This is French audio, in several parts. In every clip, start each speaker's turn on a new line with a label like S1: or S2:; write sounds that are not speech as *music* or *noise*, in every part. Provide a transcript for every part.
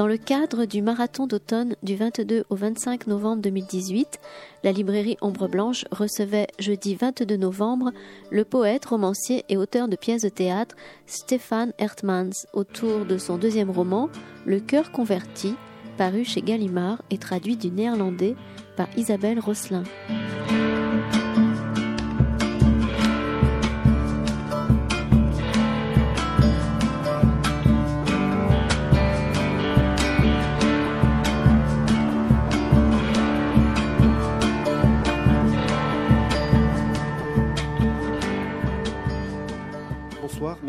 S1: Dans le cadre du marathon d'automne du 22 au 25 novembre 2018, la librairie Ombre Blanche recevait jeudi 22 novembre le poète, romancier et auteur de pièces de théâtre Stéphane Hertmans autour de son deuxième roman Le cœur converti, paru chez Gallimard et traduit du néerlandais par Isabelle Rosselin.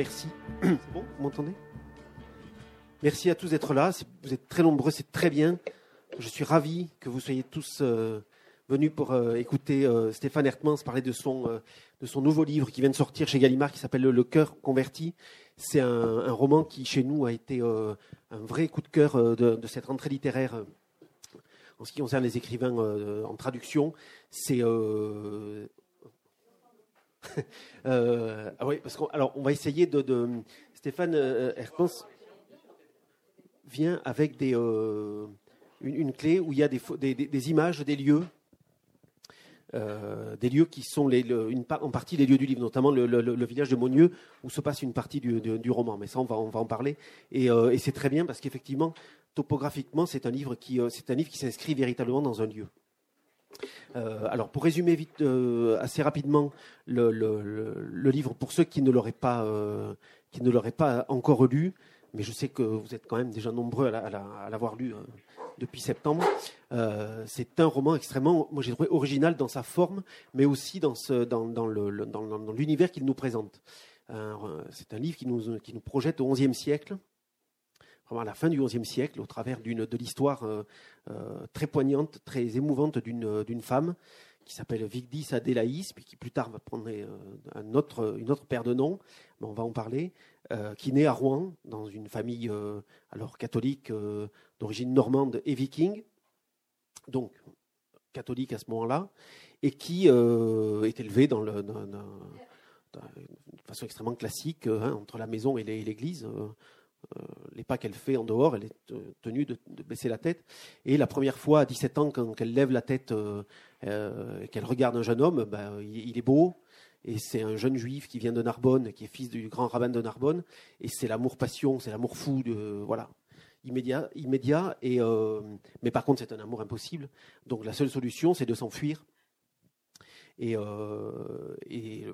S2: Merci. *clears throat* C'est bon Vous m'entendez? Merci à tous d'être là. Vous êtes très nombreux, c'est très bien. Je suis ravi que vous soyez tous euh, venus pour euh, écouter euh, Stéphane Hertmans parler de son, nouveau livre qui vient de sortir chez Gallimard qui s'appelle Le cœur converti. C'est un, roman qui, chez nous, a été un vrai coup de cœur de, cette rentrée littéraire en ce qui concerne les écrivains en traduction. C'est *laughs* ah oui, parce qu'on alors on va essayer de, Stéphane euh, vient avec des euh, une, clé où il y a des, des, images des lieux. Euh, des lieux qui sont en partie les lieux du livre, notamment le, village de Monieux où se passe une partie du, roman. Mais ça, on va, en parler. Et, c'est très bien parce qu'effectivement, topographiquement, c'est un livre qui s'inscrit véritablement dans un lieu. Euh, alors, pour résumer vite, euh, assez rapidement, le, livre, pour ceux qui ne l'auraient pas, euh, qui ne l'auraient pas encore lu, mais je sais que vous êtes quand même déjà nombreux à, l'avoir lu depuis septembre. c'est un roman extrêmement, moi j'ai trouvé original dans sa forme, mais aussi dans, l'univers qu'il nous présente. c'est un livre qui nous, qui nous projette au XIe siècle, à la fin du XIe siècle, au travers de l'histoire euh, euh, très poignante, très émouvante d'une femme qui s'appelle Vigdis Adélaïs, puis qui plus tard va prendre euh, une autre paire de noms, mais on va en parler, qui naît à Rouen, dans une famille alors catholique d'origine normande et viking, donc catholique à ce moment-là, et qui est élevée dans le, de façon extrêmement classique, hein, entre la maison et l'église. Euh, les pas qu'elle fait en dehors, elle est euh, tenue de, baisser la tête. Et la première fois, à 17 ans, quand elle lève la tête euh, et qu'elle regarde un jeune homme, ben, il, est beau. Et c'est un jeune juif qui vient de Narbonne, qui est fils du grand rabbin de Narbonne. Et c'est l'amour-passion, c'est l'amour fou, de, voilà, immédiat. immédiat et, mais par contre, c'est un amour impossible. Donc la seule solution, c'est de s'enfuir. Et,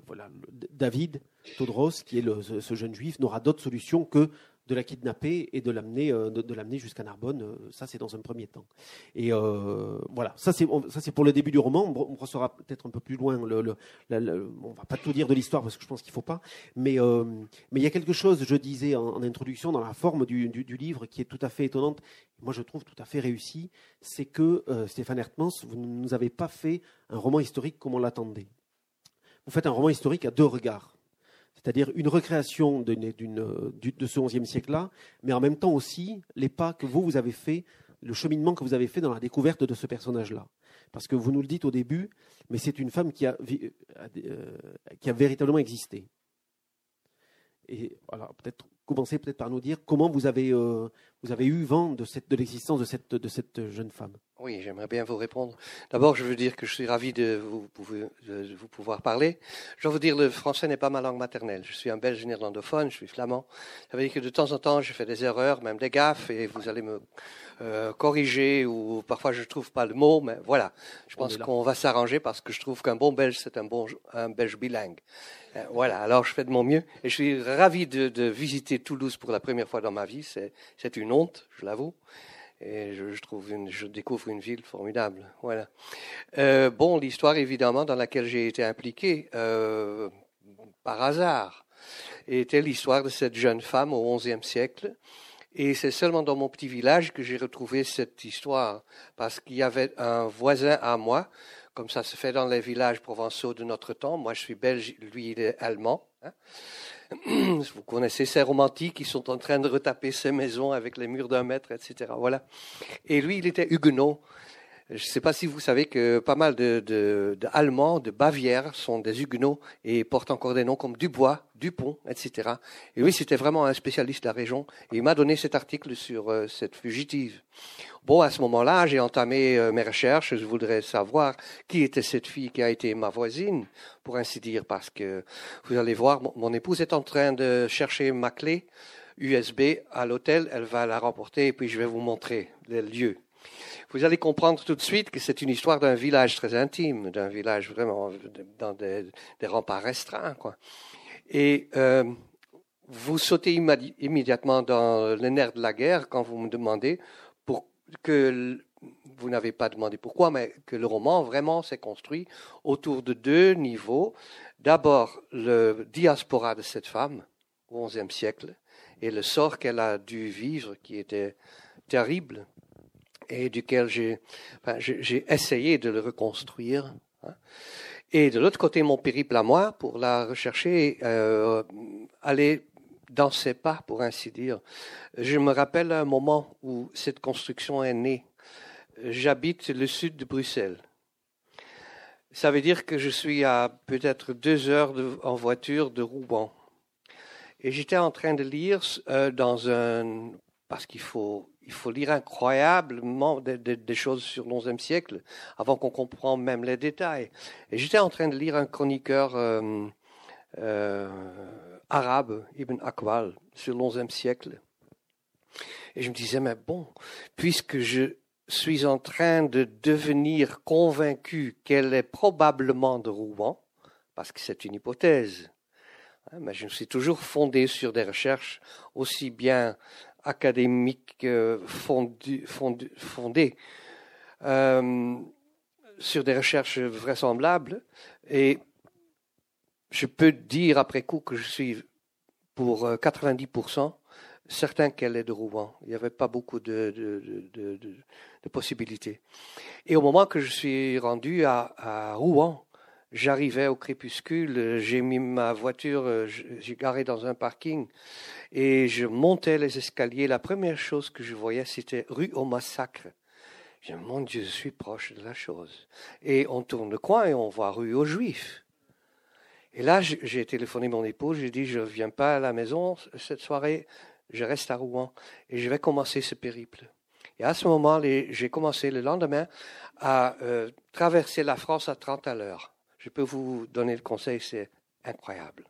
S2: voilà, David Todros, qui est ce jeune juif, n'aura d'autre solution que de la kidnapper et de l'amener euh, de, jusqu'à Narbonne. Euh, ça, c'est dans un premier temps. Et euh, voilà, ça c'est pour le début du roman. On, on peut-être un peu plus loin. Le, le, on va pas tout dire de l'histoire parce que je pense qu'il faut pas. Mais mais il y a quelque chose, je disais en, introduction, dans la forme du, du, livre qui est tout à fait étonnante. Moi, je trouve tout à fait réussi. C'est que Stéphane Hertmans, vous ne nous avez pas fait un roman historique comme on l'attendait. Vous faites un roman historique à deux regards c'est-à-dire une recréation de, de ce XIe siècle-là, mais en même temps aussi les pas que vous, vous avez fait, le cheminement que vous avez fait dans la découverte de ce personnage-là. Parce que vous nous le dites au début, mais c'est une femme qui a, euh, qui a véritablement existé. Et voilà, peut-être commencer peut-être par nous dire comment vous avez, euh, vous avez eu vent de, cette, de l'existence de cette, de cette jeune femme.
S3: Oui, j'aimerais bien vous répondre. D'abord, je veux dire que je suis ravi de vous, de vous pouvoir parler. Je dois vous dire, le français n'est pas ma langue maternelle. Je suis un belge néerlandophone, je suis flamand. Ça veut dire que de temps en temps, je fais des erreurs, même des gaffes, et vous allez me euh, corriger, ou parfois je ne trouve pas le mot, mais voilà. Je pense qu'on va s'arranger parce que je trouve qu'un bon belge, c'est un bon un belge bilingue. Euh, voilà, alors je fais de mon mieux. Et je suis ravi de, visiter Toulouse pour la première fois dans ma vie. C'est une honte, je l'avoue et je découvre une ville formidable. Voilà. Euh, bon, l'histoire évidemment dans laquelle j'ai été impliqué euh, par hasard était l'histoire de cette jeune femme au XIe siècle. Et c'est seulement dans mon petit village que j'ai retrouvé cette histoire, parce qu'il y avait un voisin à moi, comme ça se fait dans les villages provençaux de notre temps. Moi, je suis belge, lui, il est allemand. Hein. *clears throat* Vous connaissez ces romantiques qui sont en train de retaper ces maisons avec les murs d'un mètre, etc. Voilà. Et lui, il était huguenot. Je ne sais pas si vous savez que pas mal de, de, de, Bavière sont des Huguenots et portent encore des noms comme Dubois, Dupont, etc. Et lui, c'était vraiment un spécialiste de la région. Et il m'a donné cet article sur euh, cette fugitive. Bon, à ce moment-là, j'ai entamé euh, mes recherches. Je voudrais savoir qui était cette fille qui a été ma voisine, pour ainsi dire, parce que vous allez voir, mon, mon épouse est en train de chercher ma clé USB à l'hôtel. Elle va la remporter et puis je vais vous montrer les lieux vous allez comprendre tout de suite que c'est une histoire d'un village très intime, d'un village vraiment dans des, remparts restreints. Et euh, vous sautez immédiatement dans le nerf de la guerre quand vous me demandez pour que vous n'avez pas demandé pourquoi, mais que le roman vraiment s'est construit autour de deux niveaux. D'abord, le diaspora de cette femme au XIe siècle et le sort qu'elle a dû vivre qui était terrible et duquel j'ai enfin, essayé de le reconstruire. Hein. Et de l'autre côté, mon périple à moi, pour la rechercher, euh, aller dans ses pas, pour ainsi dire. Je me rappelle un moment où cette construction est née. J'habite le sud de Bruxelles. Ça veut dire que je suis à peut-être deux heures en voiture de Rouen. Et j'étais en train de lire euh, dans un, parce qu'il faut il faut lire incroyablement des, choses sur le XIe siècle avant qu'on comprenne même les détails. Et j'étais en train de lire un chroniqueur euh, euh, arabe, Ibn Akwal, sur le XIe siècle. Et je me disais, mais bon, puisque je suis en train de devenir convaincu qu'elle est probablement de Rouen, parce que c'est une hypothèse, hein, mais je me suis toujours fondé sur des recherches aussi bien académique euh, fondée euh, sur des recherches vraisemblables. Et je peux dire après coup que je suis pour 90% euh, certain qu'elle est de Rouen. Il n'y avait pas beaucoup de, possibilités. Et au moment que je suis rendu à Rouen, J'arrivais au crépuscule, j'ai mis ma voiture, euh, j'ai garé dans un parking et je montais les escaliers. La première chose que je voyais, c'était rue au massacre. Je mon Dieu, je suis proche de la chose. Et on tourne le coin et on voit rue aux Juifs. Et là, j'ai téléphoné mon épouse, j'ai dit, je ne reviens pas à la maison cette soirée, je reste à Rouen et je vais commencer ce périple. Et à ce moment, j'ai commencé le lendemain à euh, traverser la France à 30 à l'heure je peux vous donner le conseil, c'est incroyable.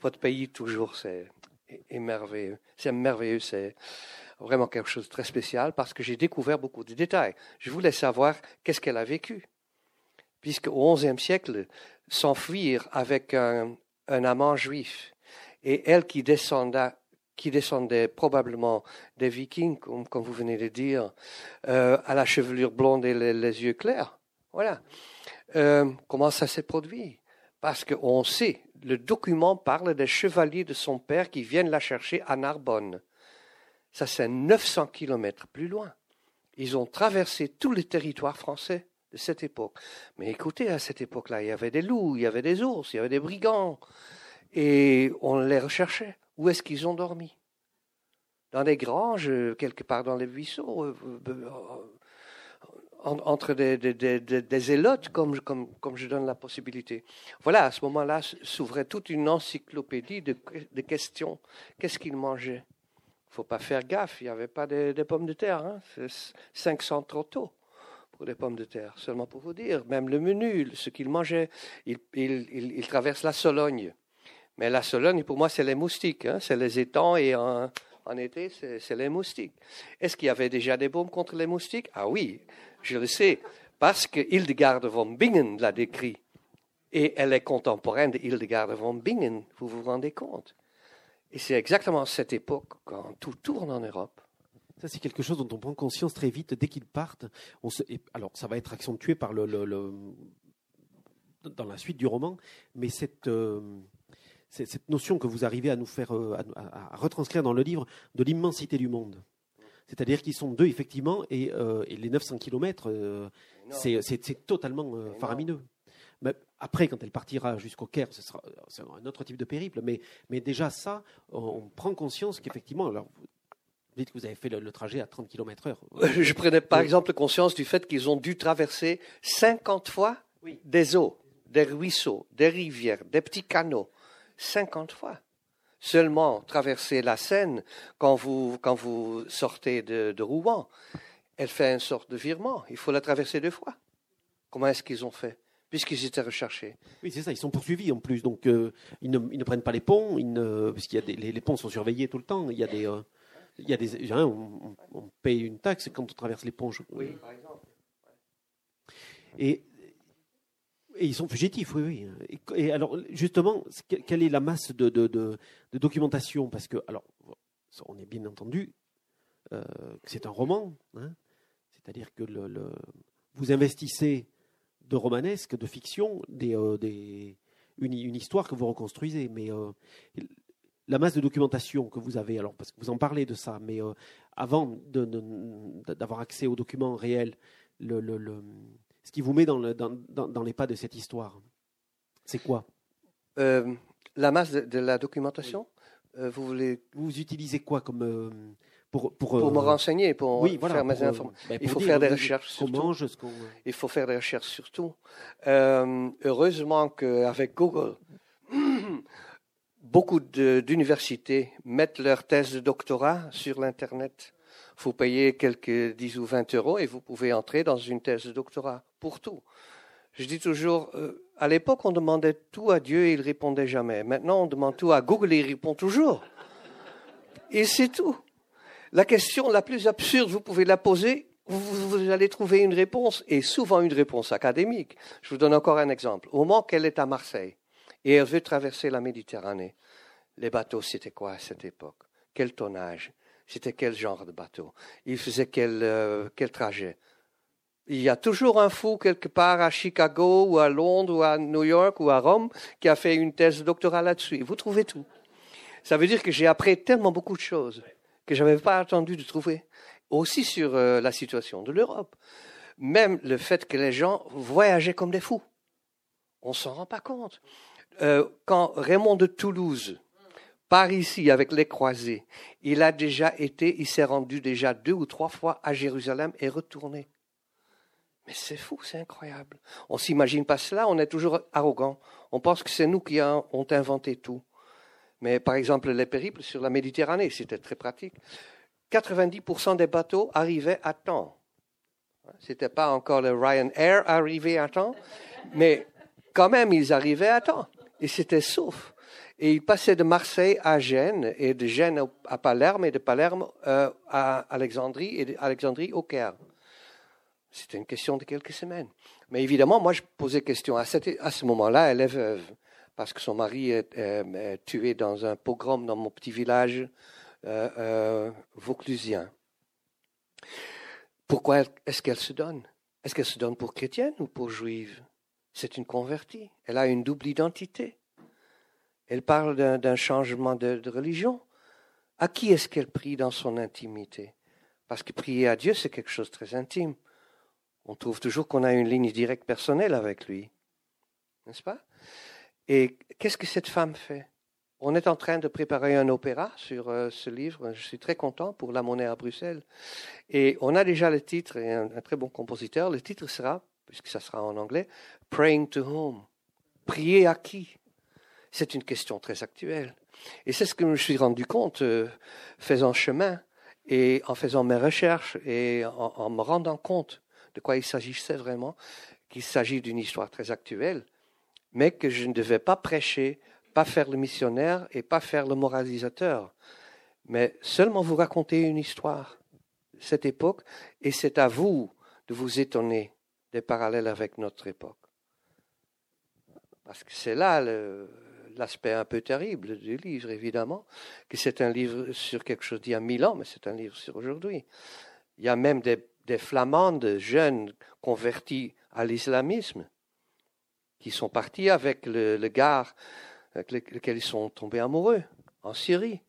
S3: Votre pays, toujours, c'est merveilleux. C'est merveilleux, c'est vraiment quelque chose de très spécial parce que j'ai découvert beaucoup de détails. Je voulais savoir qu'est-ce qu'elle a vécu. Puisque au XIe siècle, s'enfuir avec un, amant juif et elle qui descendait, qui descendait probablement des vikings, comme, vous venez de dire, euh, à la chevelure blonde et les yeux clairs. Voilà. Euh, comment ça s'est produit? Parce qu'on sait, le document parle des chevaliers de son père qui viennent la chercher à Narbonne. Ça, c'est 900 kilomètres plus loin. Ils ont traversé tout le territoire français de cette époque. Mais écoutez, à cette époque-là, il y avait des loups, il y avait des ours, il y avait des brigands. Et on les recherchait. Où est-ce qu'ils ont dormi? Dans des granges, quelque part dans les buissons, entre des, des, zélotes, comme, je donne la possibilité. Voilà, à ce moment-là s'ouvrait toute une encyclopédie de, questions. Qu'est-ce qu'ils mangeaient faut pas faire gaffe, il n'y avait pas des, pommes de terre. Hein. 500 trop tôt pour des pommes de terre, seulement pour vous dire. Même le menu, ce qu'ils mangeaient, ils il, il, traversent la Sologne. Mais la Sologne, pour moi, c'est les moustiques. Hein. C'est les étangs et en été, c'est les moustiques. Est-ce qu'il y avait déjà des bombes contre les moustiques? Ah oui, je le sais, parce que Hildegard von Bingen l'a décrit. Et elle est contemporaine de Hildegard von Bingen, vous vous rendez compte Et c'est exactement cette époque quand tout tourne en Europe.
S2: Ça, c'est quelque chose dont on prend conscience très vite dès qu'ils partent. Alors, ça va être accentué par le, dans la suite du roman, mais cette, euh, cette notion que vous arrivez à nous faire, euh, à retranscrire dans le livre de l'immensité du monde. C'est-à-dire qu'ils sont deux, effectivement, et, euh, les 900 km, euh, c'est totalement euh, faramineux. Mais après, quand elle partira jusqu'au Caire, ce sera un autre type de périple. Mais, mais déjà, ça, on, prend conscience qu'effectivement, alors, Vous dites que vous avez fait le, trajet à 30 km/h. *laughs*
S3: Je prenais par exemple conscience du fait qu'ils ont dû traverser 50 fois des eaux, des ruisseaux, des rivières, des petits canaux. 50 fois. Seulement traverser la Seine quand vous, quand vous sortez de, de Rouen, elle fait une sorte de virement. Il faut la traverser deux fois. Comment est-ce qu'ils ont fait? Puisqu'ils étaient recherchés.
S2: Oui, c'est ça, ils sont poursuivis en plus, donc euh, ils, ne, ils, ne, prennent pas les ponts, ils puisqu'il y a des, les, ponts sont surveillés tout le temps, il y a des... Euh, il y a des hein, on, paye une taxe quand on traverse les ponts.
S3: Oui, par exemple.
S2: Et, et, ils sont fugitifs, oui, oui. Et, alors, justement, quelle est la masse de, de, de, documentation? Parce que, alors, on est bien entendu euh, que c'est un roman, hein, c'est-à-dire que vous investissez de romanesque, de fiction, des, euh, des, une, une, histoire que vous reconstruisez. Mais euh, la masse de documentation que vous avez, alors parce que vous en parlez de ça, mais avant d'avoir accès aux documents réels, le, le, ce qui vous met dans, le, dans, dans, les pas de cette histoire, c'est quoi?
S3: La masse de, la documentation Vous voulez
S2: Vous utilisez quoi comme
S3: pour, me euh, renseigner, pour faire mes informations. Ben, il faut faire des recherches surtout. Il faut faire des recherches surtout. Euh, heureusement qu'avec Google, *clears throat* beaucoup d'universités mettent leurs thèses de doctorat sur l'Internet. Vous payez quelques 10 ou 20 euros et vous pouvez entrer dans une thèse de doctorat pour tout. Je dis toujours, euh, à l'époque, on demandait tout à Dieu et il répondait jamais. Maintenant, on demande tout à Google et il répond toujours. Et c'est tout. La question la plus absurde, vous pouvez la poser, vous, allez trouver une réponse, et souvent une réponse académique. Je vous donne encore un exemple. Au moment qu'elle est à Marseille, et elle veut traverser la Méditerranée, les bateaux, c'était quoi à cette époque? Quel tonnage? C'était quel genre de bateau? Il faisait quel, euh, quel trajet? Il y a toujours un fou quelque part à Chicago ou à Londres ou à New York ou à Rome qui a fait une thèse doctorale là-dessus. Vous trouvez tout. Ça veut dire que j'ai appris tellement beaucoup de choses que je n'avais pas attendu de trouver, aussi sur euh, la situation de l'Europe. Même le fait que les gens voyageaient comme des fous. On s'en rend pas compte. Euh, quand Raymond de Toulouse part ici avec les croisés, il a déjà été, il s'est rendu déjà deux ou trois fois à Jérusalem et retourné. Mais c'est fou, c'est incroyable. On s'imagine pas cela, on est toujours arrogant. On pense que c'est nous qui avons inventé tout. Mais par exemple, les périples sur la Méditerranée, c'était très pratique. 90% des bateaux arrivaient à temps. Ce n'était pas encore le Ryanair arrivé à temps, mais quand même, ils arrivaient à temps. Et c'était sauf. Et ils passaient de Marseille à Gênes, et de Gênes à Palerme, et de Palerme euh, à Alexandrie, et d'Alexandrie au Caire. C'était une question de quelques semaines. Mais évidemment, moi, je posais question. À, ce moment-là, elle est veuve parce que son mari est, tué dans un pogrom dans mon petit village euh, euh, vauclusien. Pourquoi est-ce qu'elle se donne? Est-ce qu'elle se donne pour chrétienne ou pour juive? C'est une convertie. Elle a une double identité. Elle parle d'un changement de, religion. À qui est-ce qu'elle prie dans son intimité? Parce que prier à Dieu, c'est quelque chose de très intime. On trouve toujours qu'on a une ligne directe personnelle avec lui. N'est-ce pas? Et qu'est-ce que cette femme fait? On est en train de préparer un opéra sur euh, ce livre. Je suis très content pour La Monnaie à Bruxelles. Et on a déjà le titre, et un, très bon compositeur. Le titre sera, puisque ça sera en anglais, Praying to Whom? Prier à qui? C'est une question très actuelle. Et c'est ce que je me suis rendu compte euh, faisant chemin et en faisant mes recherches et en me rendant compte de quoi il s'agissait vraiment, qu'il s'agit d'une histoire très actuelle mais que je ne devais pas prêcher, pas faire le missionnaire et pas faire le moralisateur, mais seulement vous raconter une histoire, cette époque, et c'est à vous de vous étonner des parallèles avec notre époque. Parce que c'est là l'aspect un peu terrible du livre, évidemment, que c'est un livre sur quelque chose d'il y a mille ans, mais c'est un livre sur aujourd'hui. Il y a même des, des flamandes jeunes convertis à l'islamisme qui sont partis avec le, gars avec lequel ils sont tombés amoureux en Syrie,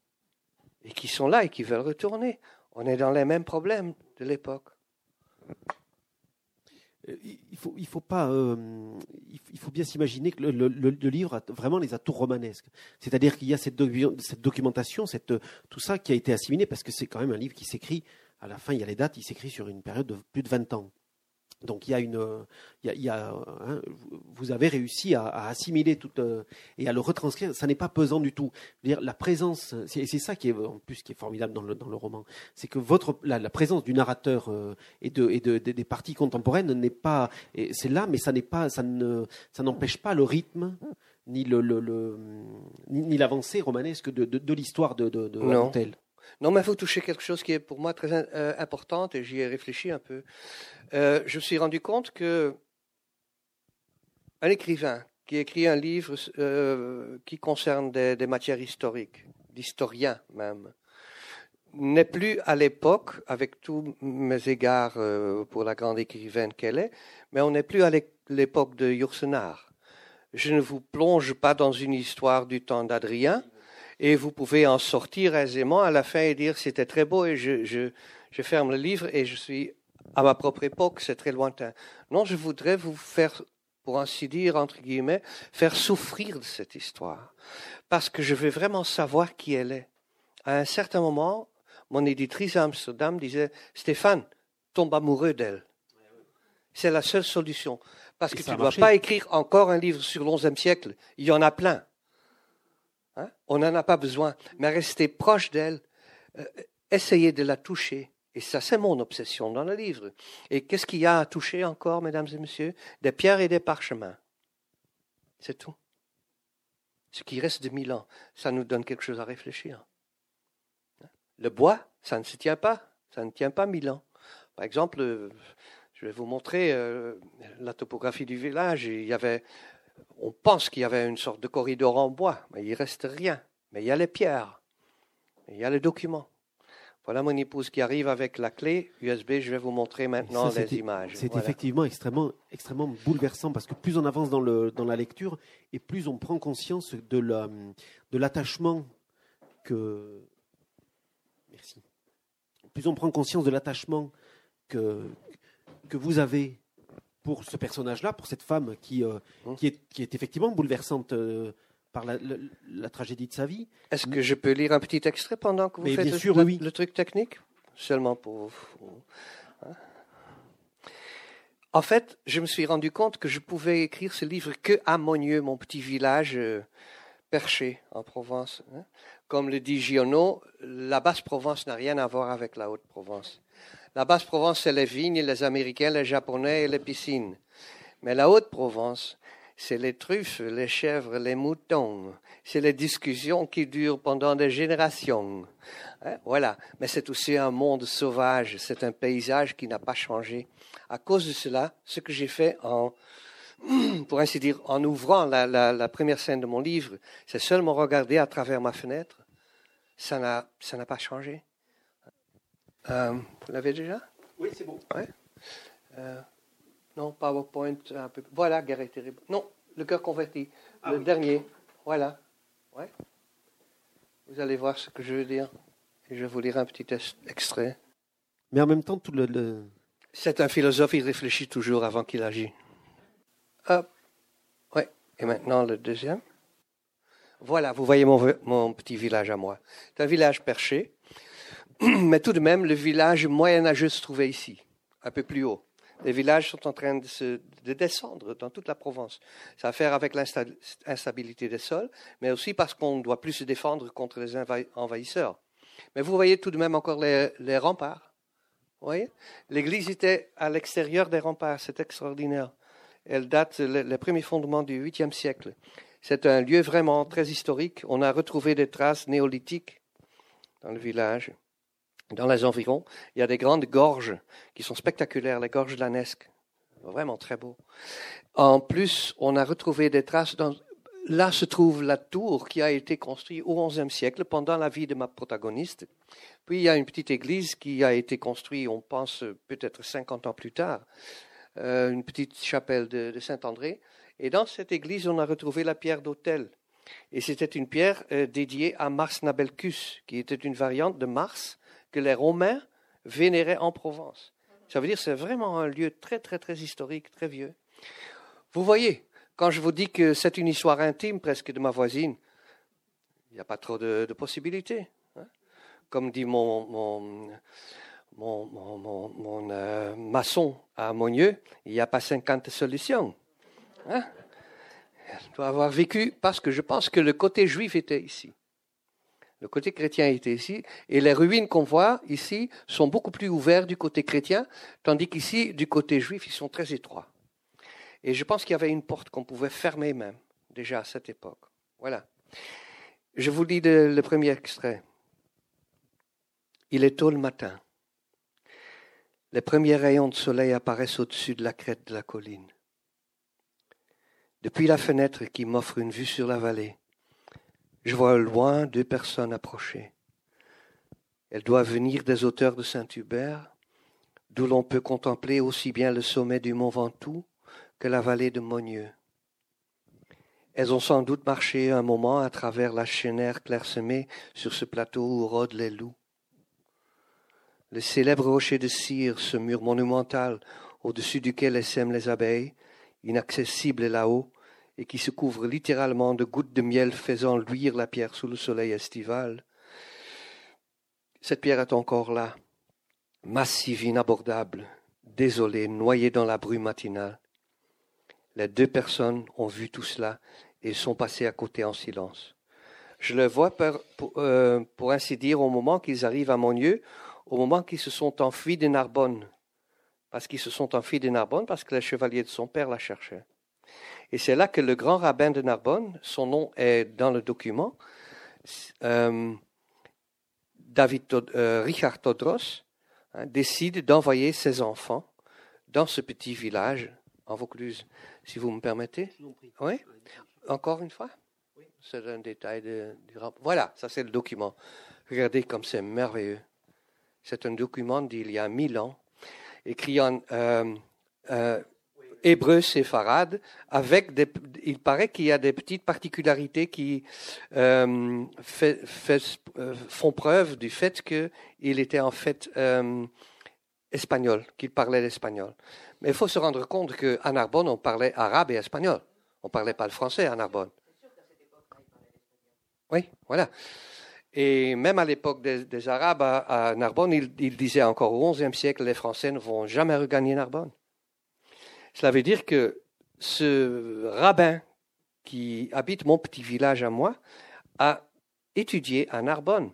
S3: et qui sont là et qui veulent retourner. On est dans les mêmes problèmes de l'époque.
S2: Il faut, il faut pas, il faut bien s'imaginer que le, livre a vraiment les atours romanesques. C'est-à-dire qu'il y a cette, cette documentation, cette, tout ça qui a été assimilé parce que c'est quand même un livre qui s'écrit. À la fin, il y a les dates. Il s'écrit sur une période de plus de 20 ans. Donc il y a une, il y a, hein, vous avez réussi à, assimiler tout euh, et à le retranscrire. Ça n'est pas pesant du tout. Dire la présence, c'est ça qui est en plus qui est formidable dans le, dans le roman, c'est que votre la, présence du narrateur euh, et de et de, des parties contemporaines n'est pas, c'est là, mais ça n'est pas, ça ne, ça n'empêche pas le rythme ni le, le, ni, l'avancée romanesque de, de, l'histoire de, de, de
S3: non, mais il faut toucher quelque chose qui est pour moi très euh, important et j'y ai réfléchi un peu. Euh, je me suis rendu compte que un écrivain qui écrit un livre euh, qui concerne des, matières historiques, d'historien même, n'est plus à l'époque, avec tous mes égards pour la grande écrivaine qu'elle est, mais on n'est plus à l'époque de Yourcenar. Je ne vous plonge pas dans une histoire du temps d'Adrien, et vous pouvez en sortir aisément à la fin et dire c'était très beau et je, je, je ferme le livre et je suis à ma propre époque, c'est très lointain. Non, je voudrais vous faire, pour ainsi dire, entre guillemets, faire souffrir de cette histoire. Parce que je veux vraiment savoir qui elle est. À un certain moment, mon éditrice à Amsterdam disait, Stéphane, tombe amoureux d'elle. C'est la seule solution. Parce que tu ne dois pas écrire encore un livre sur l'onzième siècle. Il y en a plein. Hein? On n'en a pas besoin, mais rester proche d'elle, euh, essayer de la toucher. Et ça, c'est mon obsession dans le livre. Et qu'est-ce qu'il y a à toucher encore, mesdames et messieurs? Des pierres et des parchemins. C'est tout. Ce qui reste de mille ans, ça nous donne quelque chose à réfléchir. Le bois, ça ne se tient pas. Ça ne tient pas mille ans. Par exemple, euh, je vais vous montrer euh, la topographie du village. Il y avait on pense qu'il y avait une sorte de corridor en bois, mais il reste rien. Mais il y a les pierres, il y a les documents. Voilà mon épouse qui arrive avec la clé USB. Je vais vous montrer maintenant les images.
S2: C'est effectivement extrêmement, extrêmement bouleversant parce que plus on avance dans, le, dans la lecture et plus on prend conscience de l'attachement que. Merci. Plus on prend conscience de l'attachement que, que vous avez pour ce personnage-là, pour cette femme qui, euh, mmh. qui, est, qui, est, effectivement bouleversante euh, par la, la, tragédie de sa vie.
S3: Est-ce que je peux lire un petit extrait pendant que vous faites le, truc technique? Seulement pour. Hein? En fait, je me suis rendu compte que je pouvais écrire ce livre que à Monieux, mon petit village euh, perché en Provence. Hein. Comme le dit Giono, la Basse-Provence n'a rien à voir avec la Haute-Provence. La Basse-Provence, c'est les vignes, les Américains, les Japonais et les piscines. Mais la Haute-Provence, c'est les truffes, les chèvres, les moutons. C'est les discussions qui durent pendant des générations. Hein, voilà. Mais c'est aussi un monde sauvage. C'est un paysage qui n'a pas changé. À cause de cela, ce que j'ai fait en, *clears throat* pour ainsi dire, en ouvrant la, première scène de mon livre, c'est seulement regarder à travers ma fenêtre. Ça n'a, ça n'a pas changé. Euh, vous l'avez déjà?
S2: Oui, c'est bon.
S3: Ouais. Euh, non, PowerPoint, un peu. Voilà, guerre est terrible. Non, le cœur converti. Ah le dernier. Voilà. Ouais. Vous allez voir ce que je veux dire. Et je vais vous lire un petit extrait.
S2: Mais en même temps, tout le.
S3: C'est un philosophe, il réfléchit toujours avant qu'il agit. Hop. Ouais. Et maintenant, le deuxième. Voilà, vous voyez mon, mon petit village à moi. C'est un village perché *clears throat* Mais tout de même, le village moyenâgeux se trouvait ici, un peu plus haut. Les villages sont en train de, descendre dans toute la Provence. Ça a à faire avec l'instabilité des sols, mais aussi parce qu'on ne doit plus se défendre contre les envahisseurs. Mais vous voyez tout de même encore les, les remparts. Vous voyez? L'église était à l'extérieur des remparts, c'est extraordinaire. Elle date, les premiers fondements du 8e siècle. C'est un lieu vraiment très historique. On a retrouvé des traces néolithiques dans le village dans les environs, il y a des grandes gorges qui sont spectaculaires, les gorges lanesques. Vraiment très beau. En plus, on a retrouvé des traces. Là se trouve la tour qui a été construite au XIe siècle pendant la vie de ma protagoniste. Puis il y a une petite église qui a été construite, on pense peut-être 50 ans plus tard, euh, une petite chapelle de, Saint-André. Et dans cette église, on a retrouvé la pierre d'autel. Et c'était une pierre euh, dédiée à Mars Nabelcus, qui était une variante de Mars que les Romains vénéraient en Provence. Ça veut dire que c'est vraiment un lieu très, très, très historique, très vieux. Vous voyez, quand je vous dis que c'est une histoire intime presque de ma voisine, il n'y a pas trop de, possibilités. Hein. Comme dit mon, mon, mon, mon, euh, maçon à Monieux, il n'y a pas 50 solutions. Hein? Doit avoir vécu parce que je pense que le côté juif était ici. Le côté chrétien était ici. Et les ruines qu'on voit ici sont beaucoup plus ouvertes du côté chrétien, tandis qu'ici, du côté juif, ils sont très étroits. Et je pense qu'il y avait une porte qu'on pouvait fermer même, déjà à cette époque. Voilà. Je vous lis le premier extrait. Il est tôt le matin. Les premiers rayons de soleil apparaissent au-dessus de la crête de la colline. Depuis la fenêtre qui m'offre une vue sur la vallée, je vois loin deux personnes approcher. Elles doivent venir des hauteurs de Saint-Hubert, d'où l'on peut contempler aussi bien le sommet du mont Ventoux que la vallée de Monieux. Elles ont sans doute marché un moment à travers la chénaire clairsemée sur ce plateau où rôdent les loups. Le célèbre rocher de cire, ce mur monumental au-dessus duquel essaiment les abeilles, inaccessible là-haut, et qui se couvre littéralement de gouttes de miel faisant luire la pierre sous le soleil estival. Cette pierre est encore là, massive, inabordable, désolée, noyée dans la brume matinale. Les deux personnes ont vu tout cela et sont passées à côté en silence. Je le vois pour, euh, pour ainsi dire au moment qu'ils arrivent à mon lieu, au moment qu'ils se sont enfuis de Narbonne, parce qu'ils se sont enfuis de Narbonne, parce que le chevalier de son père la cherchait. Et c'est là que le grand rabbin de Narbonne, son nom est dans le document, euh, David euh, Richard Todros, hein, décide d'envoyer ses enfants dans ce petit village en Vaucluse, si vous me permettez. Oui, encore une fois? C'est un détail de, du Voilà, ça c'est le document. Regardez comme c'est merveilleux. C'est un document d'il y a mille ans, écrit en euh, hébreu séfarade, avec des, il paraît qu'il y a des petites particularités qui euh, fait, euh, font preuve du fait qu'il était en fait euh, espagnol, qu'il parlait l'espagnol. Mais il faut se rendre compte qu'à Narbonne, on parlait arabe et espagnol. On ne parlait pas le français à Narbonne. Oui, voilà. Et même à l'époque des, Arabes à, Narbonne, ils, disaient encore au XIe siècle, les Français ne vont jamais regagner Narbonne. Cela veut dire que ce rabbin qui habite mon petit village à moi a étudié à Narbonne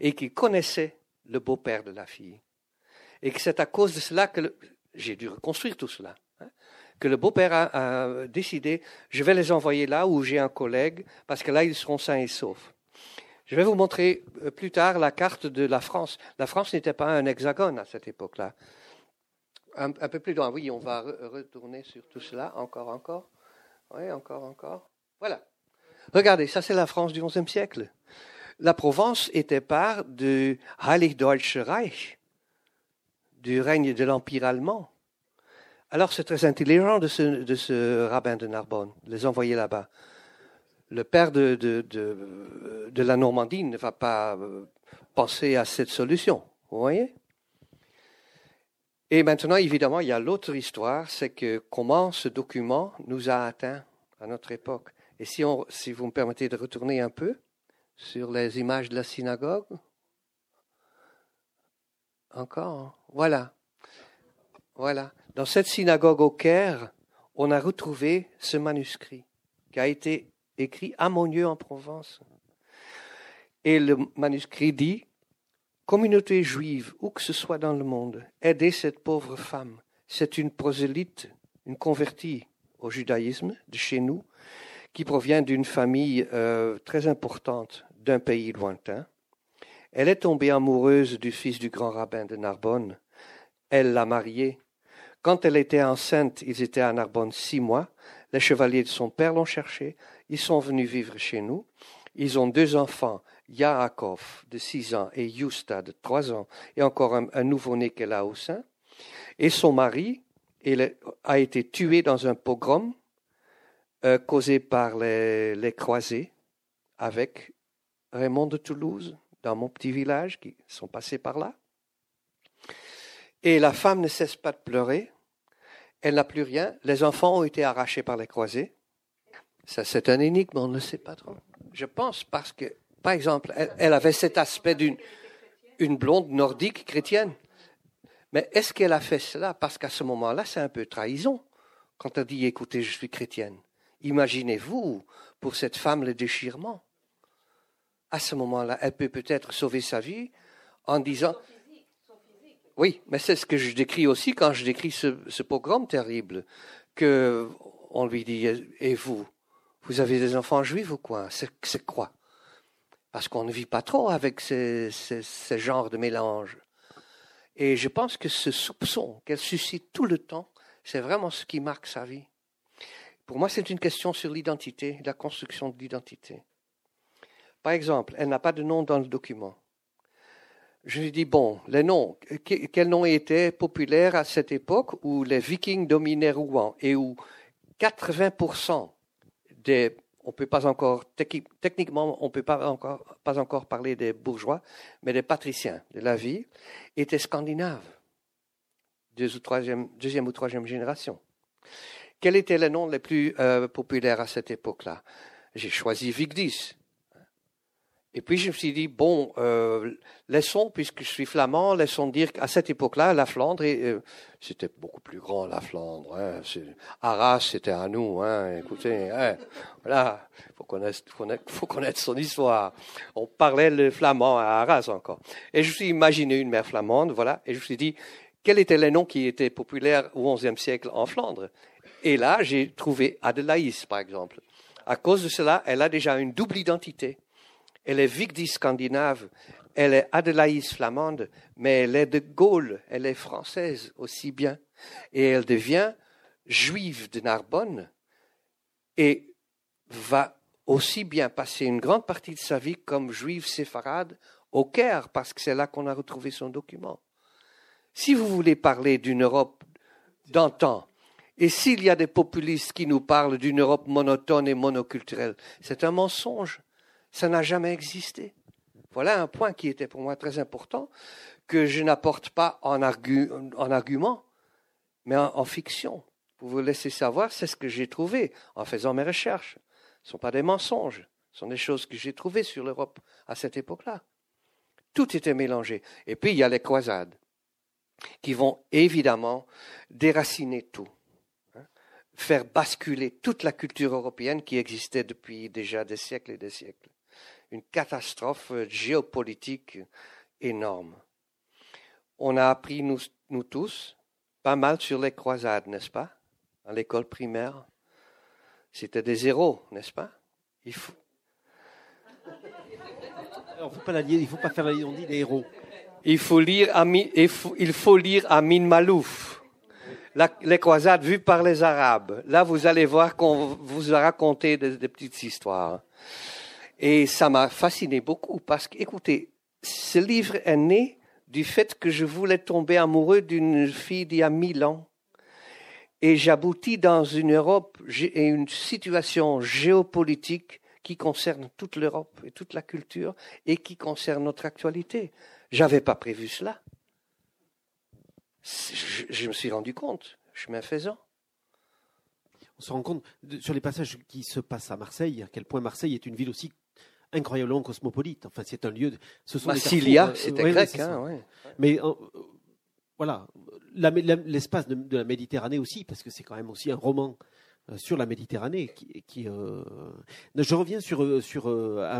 S3: et qui connaissait le beau-père de la fille. Et que c'est à cause de cela que j'ai dû reconstruire tout cela. Hein, que le beau-père a décidé, je vais les envoyer là où j'ai un collègue, parce que là, ils seront sains et saufs. Je vais vous montrer euh, plus tard la carte de la France. La France n'était pas un hexagone à cette époque-là. Un, peu plus loin, oui, on va retourner sur tout cela, encore, encore. Oui, encore, encore. Voilà. Regardez, ça c'est la France du XIe siècle. La Provence était part du Heilig Deutsche Reich, du règne de l'Empire allemand. Alors c'est très intelligent de ce, rabbin de Narbonne, les envoyer là-bas le père de, de, la Normandie ne va pas euh, penser à cette solution. Vous voyez? Et maintenant, évidemment, il y a l'autre histoire, c'est que comment ce document nous a atteints à notre époque. Et si, on, si vous me permettez de retourner un peu sur les images de la synagogue. Encore hein? Voilà. Voilà. Dans cette synagogue au Caire, on a retrouvé ce manuscrit qui a été écrit à Monieux en Provence. Et le manuscrit dit Communauté juive, où que ce soit dans le monde, aidez cette pauvre femme. C'est une prosélyte, une convertie au judaïsme de chez nous, qui provient d'une famille euh, très importante d'un pays lointain. Elle est tombée amoureuse du fils du grand rabbin de Narbonne. Elle l'a marié. Quand elle était enceinte, ils étaient à Narbonne six mois. Les chevaliers de son père l'ont cherché. Ils sont venus vivre chez nous. Ils ont deux enfants, Yaakov de six ans et Yusta de trois ans, et encore un, nouveau-né qu'elle a au sein. Et son mari a été tué dans un pogrom euh, causé par les, les croisés avec Raymond de Toulouse, dans mon petit village, qui sont passés par là. Et la femme ne cesse pas de pleurer. Elle n'a plus rien. Les enfants ont été arrachés par les croisés. Ça, c'est un énigme, on ne sait pas trop. Je pense parce que, par exemple, elle, avait cet aspect d'une une blonde nordique chrétienne. Mais est-ce qu'elle a fait cela parce qu'à ce moment-là, c'est un peu trahison quand elle dit écoutez, je suis chrétienne. Imaginez-vous pour cette femme le déchirement. À ce moment-là, elle peut peut-être sauver sa vie en disant oui, mais c'est ce que je décris aussi quand je décris ce, ce pogrom terrible, que on lui dit et vous, vous avez des enfants juifs ou quoi? C'est quoi? Parce qu'on ne vit pas trop avec ce, genre de mélange. Et je pense que ce soupçon qu'elle suscite tout le temps, c'est vraiment ce qui marque sa vie. Pour moi, c'est une question sur l'identité, la construction de l'identité. Par exemple, elle n'a pas de nom dans le document. Je lui dis, bon, les noms, quels noms étaient populaires à cette époque où les vikings dominaient Rouen et où 80% des, on peut pas encore, techniquement, on peut pas encore, pas encore parler des bourgeois, mais des patriciens de la ville, étaient scandinaves, deuxième ou troisième, génération. Quels étaient les noms les plus euh, populaires à cette époque-là? J'ai choisi Vigdis, et puis je me suis dit, bon, euh, laissons, puisque je suis flamand, laissons dire qu'à cette époque-là, la Flandre, euh, c'était beaucoup plus grand, la Flandre. Hein, Arras, c'était à nous. Hein, écoutez, hein, voilà, faut connaître, faut connaître son histoire. On parlait le flamand à Arras encore. Et je me suis imaginé une mère flamande, voilà, et je me suis dit, quels étaient les noms qui étaient populaires au XIe siècle en Flandre? Et là, j'ai trouvé Adelaïs, par exemple. À cause de cela, elle a déjà une double identité elle est Vigdi scandinave, elle est Adelaïs flamande, mais elle est de Gaulle, elle est française aussi bien. Et elle devient juive de Narbonne et va aussi bien passer une grande partie de sa vie comme juive séfarade au Caire, parce que c'est là qu'on a retrouvé son document. Si vous voulez parler d'une Europe d'antan, et s'il y a des populistes qui nous parlent d'une Europe monotone et monoculturelle, c'est un mensonge. Ça n'a jamais existé. Voilà un point qui était pour moi très important, que je n'apporte pas en, argument, mais en, fiction. Pour vous laisser savoir, c'est ce que j'ai trouvé en faisant mes recherches. Ce ne sont pas des mensonges, ce sont des choses que j'ai trouvées sur l'Europe à cette époque-là. Tout était mélangé. Et puis il y a les croisades, qui vont évidemment déraciner tout hein, faire basculer toute la culture européenne qui existait depuis déjà des siècles et des siècles une catastrophe géopolitique énorme. On a appris, nous, nous tous, pas mal sur les croisades, n'est-ce pas? À l'école primaire. C'était des héros, n'est-ce pas? Il faut. *laughs*
S2: faut pas il faut pas faire la on dit des héros.
S3: Il faut lire Amin, il faut, il faut lire Amin Malouf. les croisades vues par les Arabes. Là, vous allez voir qu'on vous a raconté des petites histoires. Et ça m'a fasciné beaucoup parce que, écoutez, ce livre est né du fait que je voulais tomber amoureux d'une fille d'il y a mille ans. Et j'aboutis dans une Europe et une situation géopolitique qui concerne toute l'Europe et toute la culture et qui concerne notre actualité. J'avais pas prévu cela. Je, je, me suis rendu compte, chemin faisant.
S2: On se rend compte sur les passages qui se passent à Marseille, à quel point Marseille est une ville aussi incroyablement cosmopolite. Enfin, c'est un lieu. De,
S3: ce sont Massilia, euh, c'était grec. Hein,
S2: Mais euh, voilà, l'espace de, la Méditerranée aussi, parce que c'est quand même aussi un roman euh, sur la Méditerranée. Qui, qui Je reviens sur sur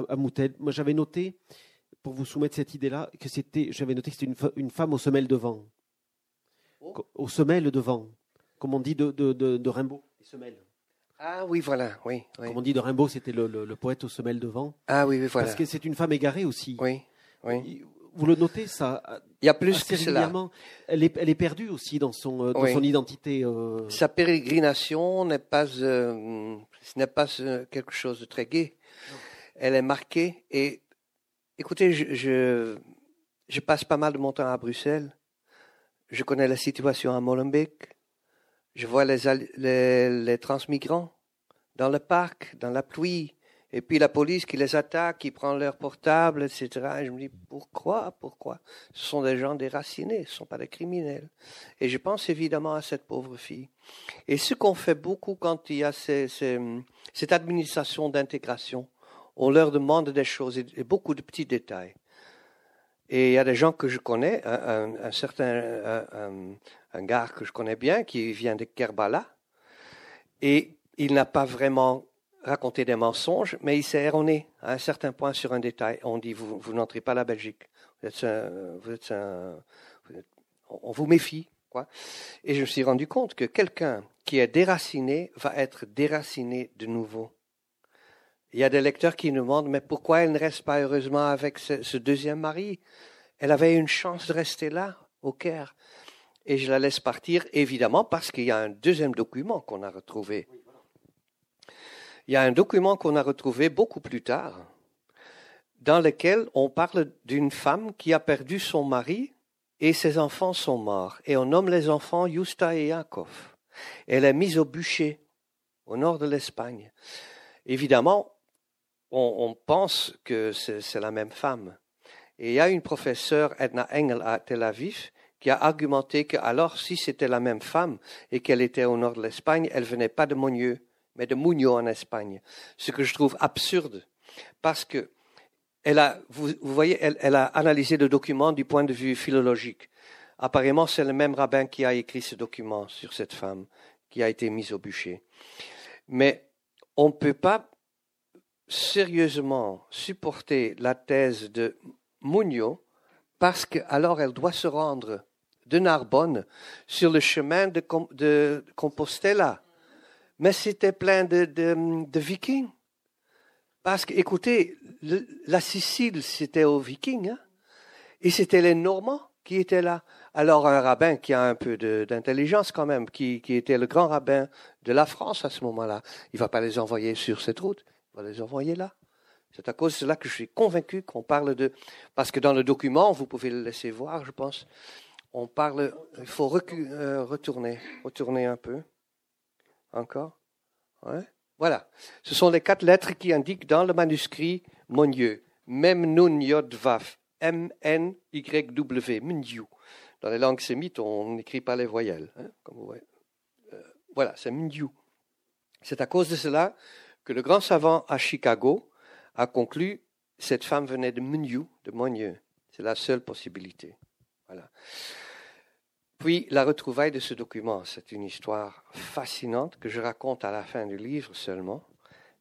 S2: Amoutel. Moi, j'avais noté pour vous soumettre cette idée-là que c'était. J'avais noté que c'était une, une, femme aux semelles de vent. Oh. Aux semelles de vent, comme on dit de, de, de Rimbaud, les semelles.
S3: Ah oui, voilà, oui.
S2: Comme on dit de Rimbaud, c'était le, poète aux semelles de vent.
S3: Ah oui, voilà.
S2: Parce que c'est une femme égarée aussi.
S3: Oui, oui.
S2: Vous le notez, ça
S3: Il y a plus que cela.
S2: Elle est, elle est perdue aussi dans son, euh, dans son identité. Euh.
S3: Sa pérégrination n'est pas, euh, ce n'est pas quelque chose de très gai. Elle est marquée. Et écoutez, je, je, je passe pas mal de mon temps à Bruxelles. Je connais la situation à Molenbeek. Je vois les, les, les transmigrants dans le parc, dans la pluie, Et puis la police qui les attaque, qui prend leur portable, etc. Et je me dis, pourquoi Pourquoi? Ce sont des gens déracinés, ce ne sont pas des criminels. Et je pense évidemment à cette pauvre fille. Et ce qu'on fait beaucoup quand il y a cette administration d'intégration, on leur demande des choses et beaucoup de petits détails. Et il y a des gens que je connais, un, certain un, gars que je connais bien qui vient de Kerbala, et il n'a pas vraiment raconté des mensonges, mais il s'est erroné à un certain point sur un détail. On dit vous, vous n'entrez pas la Belgique, vous êtes vous êtes on vous méfie, quoi. Et je me suis rendu compte que quelqu'un qui est déraciné va être déraciné de nouveau. Il y a des lecteurs qui nous demandent, mais pourquoi elle ne reste pas heureusement avec ce, deuxième mari? Elle avait une chance de rester là, au Caire. Et je la laisse partir, évidemment, parce qu'il y a un deuxième document qu'on a retrouvé. Il y a un document qu'on a retrouvé beaucoup plus tard, dans lequel on parle d'une femme qui a perdu son mari et ses enfants sont morts. Et on nomme les enfants Justa et Yakov. Elle est mise au bûcher, au nord de l'Espagne. Évidemment, on, pense que c'est la même femme. Et il y a une professeure, Edna Engel, à Tel Aviv, qui a argumenté que alors, si c'était la même femme et qu'elle était au nord de l'Espagne, elle venait pas de Monieux, mais de Mugno en Espagne. Ce que je trouve absurde, parce que elle a, vous, voyez, elle, elle, a analysé le document du point de vue philologique. Apparemment, c'est le même rabbin qui a écrit ce document sur cette femme qui a été mise au bûcher. Mais on ne peut pas sérieusement supporter la thèse de Mugno parce qu'alors elle doit se rendre de Narbonne sur le chemin de, Compostela. Mais c'était plein de, vikings. Parce que, écoutez, la Sicile, c'était aux vikings, hein, et c'était les Normands qui étaient là. Alors un rabbin qui a un peu d'intelligence quand même, qui, qui, était le grand rabbin de la France à ce moment-là, il va pas les envoyer sur cette route, va les envoyer là. C'est à cause de cela que je suis convaincu qu'on parle de... Parce que dans le document, vous pouvez le laisser voir, je pense, on parle... Il faut euh, retourner, retourner un peu. Encore. Voilà. Ce sont les quatre lettres qui indiquent dans le manuscrit Monieux. Mem nun yod vaf. M-N-Y-W. Mnyu. Dans les langues sémites, on n'écrit pas les voyelles. Hein, comme vous voyez. Euh, voilà, c'est Mnyu. C'est à cause de cela que le grand savant à Chicago a conclu cette femme venait de Menu, de Monieux. C'est la seule possibilité. Voilà. Puis la retrouvaille de ce document, c'est une histoire fascinante que je raconte à la fin du livre seulement.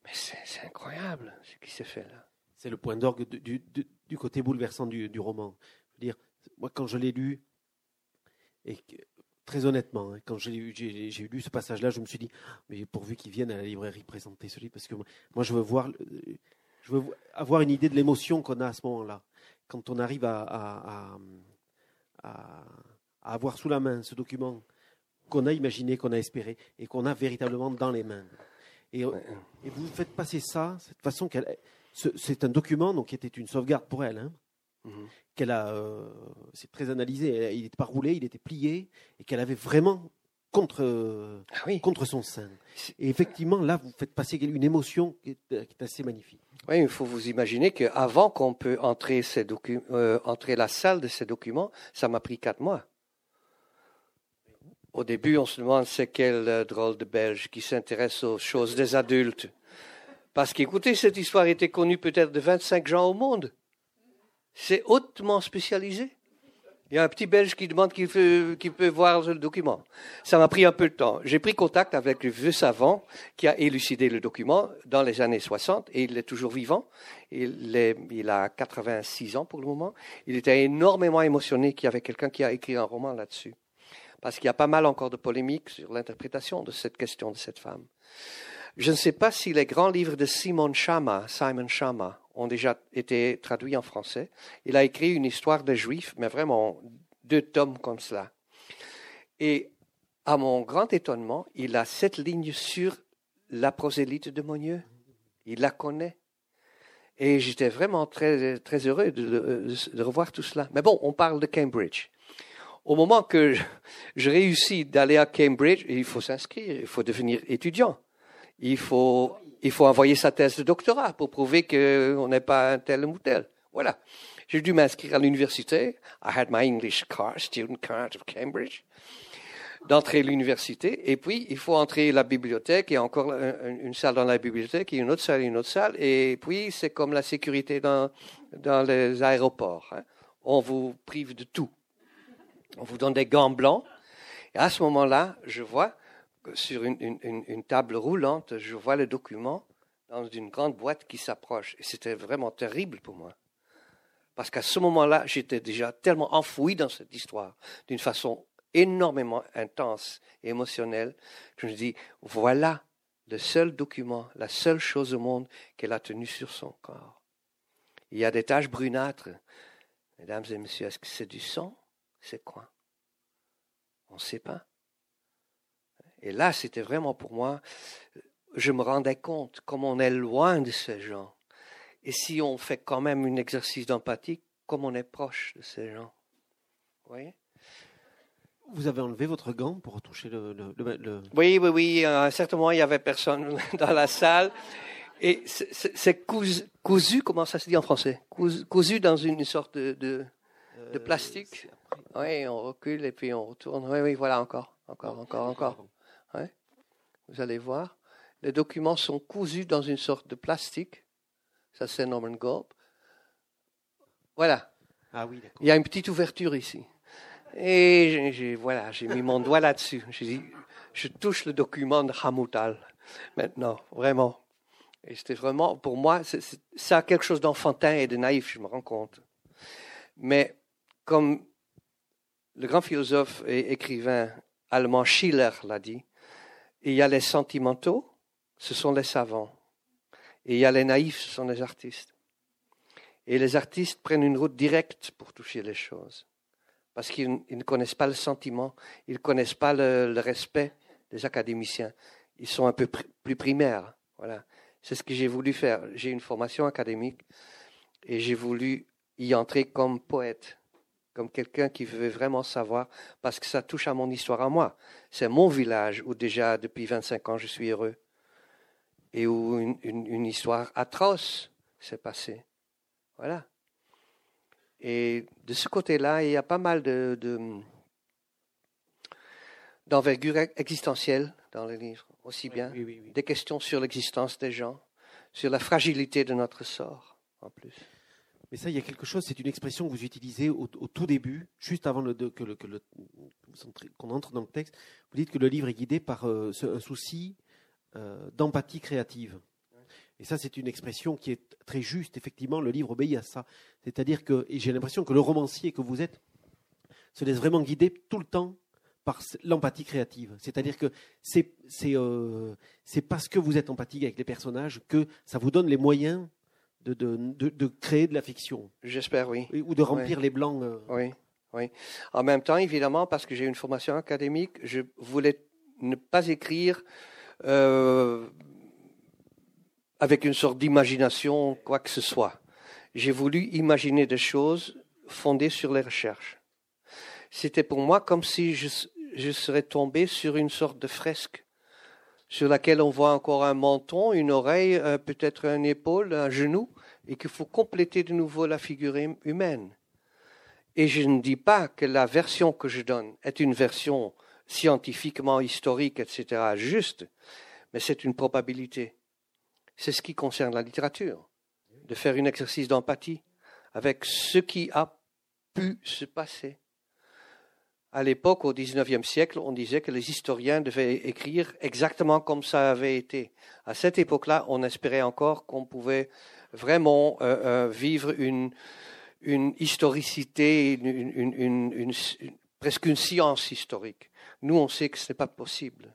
S3: Mais c'est incroyable ce qui s'est fait là.
S2: C'est le point d'orgue du, côté bouleversant du, roman. Je veux dire, moi quand je l'ai lu, et très honnêtement, hein, quand j'ai lu ce passage-là, je me suis dit, mais pourvu qu'ils viennent à la librairie présenter ce livre, parce que moi je veux voir je veux avoir une idée de l'émotion qu'on a à ce moment-là. Quand on arrive à, avoir sous la main ce document qu'on a imaginé, qu'on a espéré et qu'on a véritablement dans les mains. Et, vous faites passer ça, cette façon qu'elle. C'est un document donc, qui était une sauvegarde pour elle. Hein, mhm. qu'elle a, euh, c'est très analysé. Il n'était pas roulé, il était plié, et qu'elle avait vraiment contre, ah contre son sein. Et effectivement, là, vous faites passer une émotion qui est, assez magnifique.
S3: Oui, il faut vous imaginer qu'avant qu'on peut entrer, ces euh, entrer la salle de ces documents, ça m'a pris quatre mois. Au début, on se demande c'est quel euh, drôle de Belge qui s'intéresse aux choses des adultes. Parce qu'écoutez, cette histoire était connue peut-être de 25 gens au monde. C'est hautement spécialisé. Il y a un petit Belge qui demande qu'il peut, peut voir le document. Ça m'a pris un peu de temps. J'ai pris contact avec le vieux savant qui a élucidé le document dans les années 60 et il est toujours vivant. Il, est, il a 86 ans pour le moment. Il était énormément émotionné qu'il y avait quelqu'un qui a écrit un roman là-dessus. Parce qu'il y a pas mal encore de polémiques sur l'interprétation de cette question de cette femme. Je ne sais pas si les grands livres de Simon Schama, Simon Schama, ont déjà été traduits en français. Il a écrit une histoire des Juifs, mais vraiment deux tomes comme cela. Et à mon grand étonnement, il a cette ligne sur la prosélyte de Monieux. Il la connaît. Et j'étais vraiment très, très heureux de, revoir tout cela. Mais bon, on parle de Cambridge. Au moment que je, je réussis d'aller à Cambridge, il faut s'inscrire, il faut devenir étudiant. Il faut il faut envoyer sa thèse de doctorat pour prouver qu'on n'est pas un tel ou tel. Voilà. J'ai dû m'inscrire à l'université. I had my English card, student card of Cambridge d'entrer à l'université. Et puis, il faut entrer à la bibliothèque. Il y a encore une salle dans la bibliothèque, une autre salle, une autre salle. Et puis, c'est comme la sécurité dans, dans les aéroports. Hein. On vous prive de tout. On vous donne des gants blancs. Et à ce moment-là, je vois sur une, table roulante, je vois le document dans une grande boîte qui s'approche. Et c'était vraiment terrible pour moi. Parce qu'à ce moment-là, j'étais déjà tellement enfoui dans cette histoire, d'une façon énormément intense et émotionnelle, je me dis, voilà le seul document, la seule chose au monde qu'elle a tenue sur son corps. Il y a des taches brunâtres. Mesdames et messieurs, est-ce que c'est du sang? C'est quoi? On ne sait pas. Et là, c'était vraiment pour moi, je me rendais compte comme on est loin de ces gens. Et si on fait quand même un exercice d'empathie, comme on est proche de ces gens. Vous voyez?
S2: Vous avez enlevé votre gant pour toucher le.
S3: Oui, oui, oui. À un certain moment, il n'y avait personne *laughs* dans la salle. Et c'est cousu, comment ça se dit en français? Cousu, dans une sorte de, de, euh, plastique. Oui, on recule et puis on retourne. Oui, oui, voilà, encore, encore, encore, encore. Vous allez voir. Les documents sont cousus dans une sorte de plastique. Ça, c'est Norman Gorb. Voilà.
S2: Ah oui,
S3: Il y a une petite ouverture ici. Et j'ai, voilà, j'ai mis mon doigt là-dessus. J'ai dit, je touche le document de Hamoutal maintenant, vraiment. Et c'était vraiment, pour moi, ça a quelque chose d'enfantin et de naïf, je me rends compte. Mais comme le grand philosophe et écrivain allemand Schiller l'a dit, il y a les sentimentaux, ce sont les savants. Et il y a les naïfs, ce sont les artistes. Et les artistes prennent une route directe pour toucher les choses parce qu'ils ne connaissent pas le sentiment, ils ne connaissent pas le, respect des académiciens. Ils sont un peu plus primaires. Voilà. C'est ce que j'ai voulu faire. J'ai une formation académique et j'ai voulu y entrer comme poète, comme quelqu'un qui veut vraiment savoir, parce que ça touche à mon histoire à moi. C'est mon village où déjà depuis 25 ans je suis heureux et où une histoire atroce s'est passée. Voilà. Et de ce côté-là, il y a pas mal de, d'envergure existentielle dans le livre, aussi bien. Des questions sur l'existence des gens, sur la fragilité de notre sort, en plus.
S2: Mais ça, il y a quelque chose, c'est une expression que vous utilisez au, tout début, juste avant que, qu'on entre dans le texte. Vous dites que le livre est guidé par euh, un souci euh, d'empathie créative. Et ça, c'est une expression qui est très juste. Effectivement, le livre obéit à ça. C'est-à-dire que, et j'ai l'impression que le romancier que vous êtes se laisse vraiment guider tout le temps par l'empathie créative. C'est-à-dire que c'est euh, parce que vous êtes empathique avec les personnages que ça vous donne les moyens de, de, de, créer de la fiction.
S3: J'espère, oui.
S2: Ou de remplir les blancs. Euh.
S3: Oui, oui. En même temps, évidemment, parce que j'ai une formation académique, je voulais ne pas écrire euh, avec une sorte d'imagination, quoi que ce soit. J'ai voulu imaginer des choses fondées sur les recherches. C'était pour moi comme si je, serais tombé sur une sorte de fresque sur laquelle on voit encore un menton, une oreille, euh, peut-être une épaule, un genou, et qu'il faut compléter de nouveau la figure humaine. Et je ne dis pas que la version que je donne est une version scientifiquement historique, etc., juste, mais c'est une probabilité. C'est ce qui concerne la littérature, de faire un exercice d'empathie avec ce qui a pu se passer. À l'époque, au XIXe siècle, on disait que les historiens devaient écrire exactement comme ça avait été. À cette époque-là, on espérait encore qu'on pouvait vraiment euh, euh, vivre une, une historicité, une, presque une science historique. Nous, on sait que ce n'est pas possible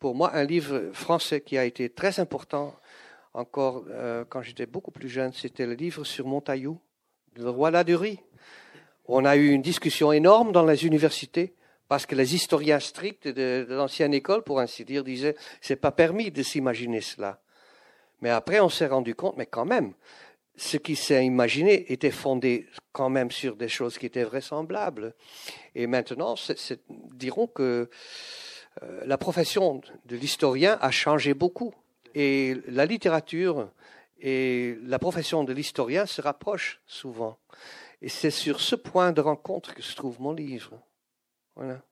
S3: pour moi un livre français qui a été très important encore euh, quand j'étais beaucoup plus jeune, c'était le livre sur Montaillou, le roi Ladurie. On a eu une discussion énorme dans les universités parce que les historiens stricts de, l'ancienne école, pour ainsi dire, disaient c'est pas permis de s'imaginer cela. Mais après, on s'est rendu compte, mais quand même, ce qui s'est imaginé était fondé quand même sur des choses qui étaient vraisemblables. Et maintenant, dirons que euh, la profession de l'historien a changé beaucoup Et la littérature et la profession de l'historien se rapprochent souvent. Et c'est sur ce point de rencontre que se trouve mon livre. Voilà.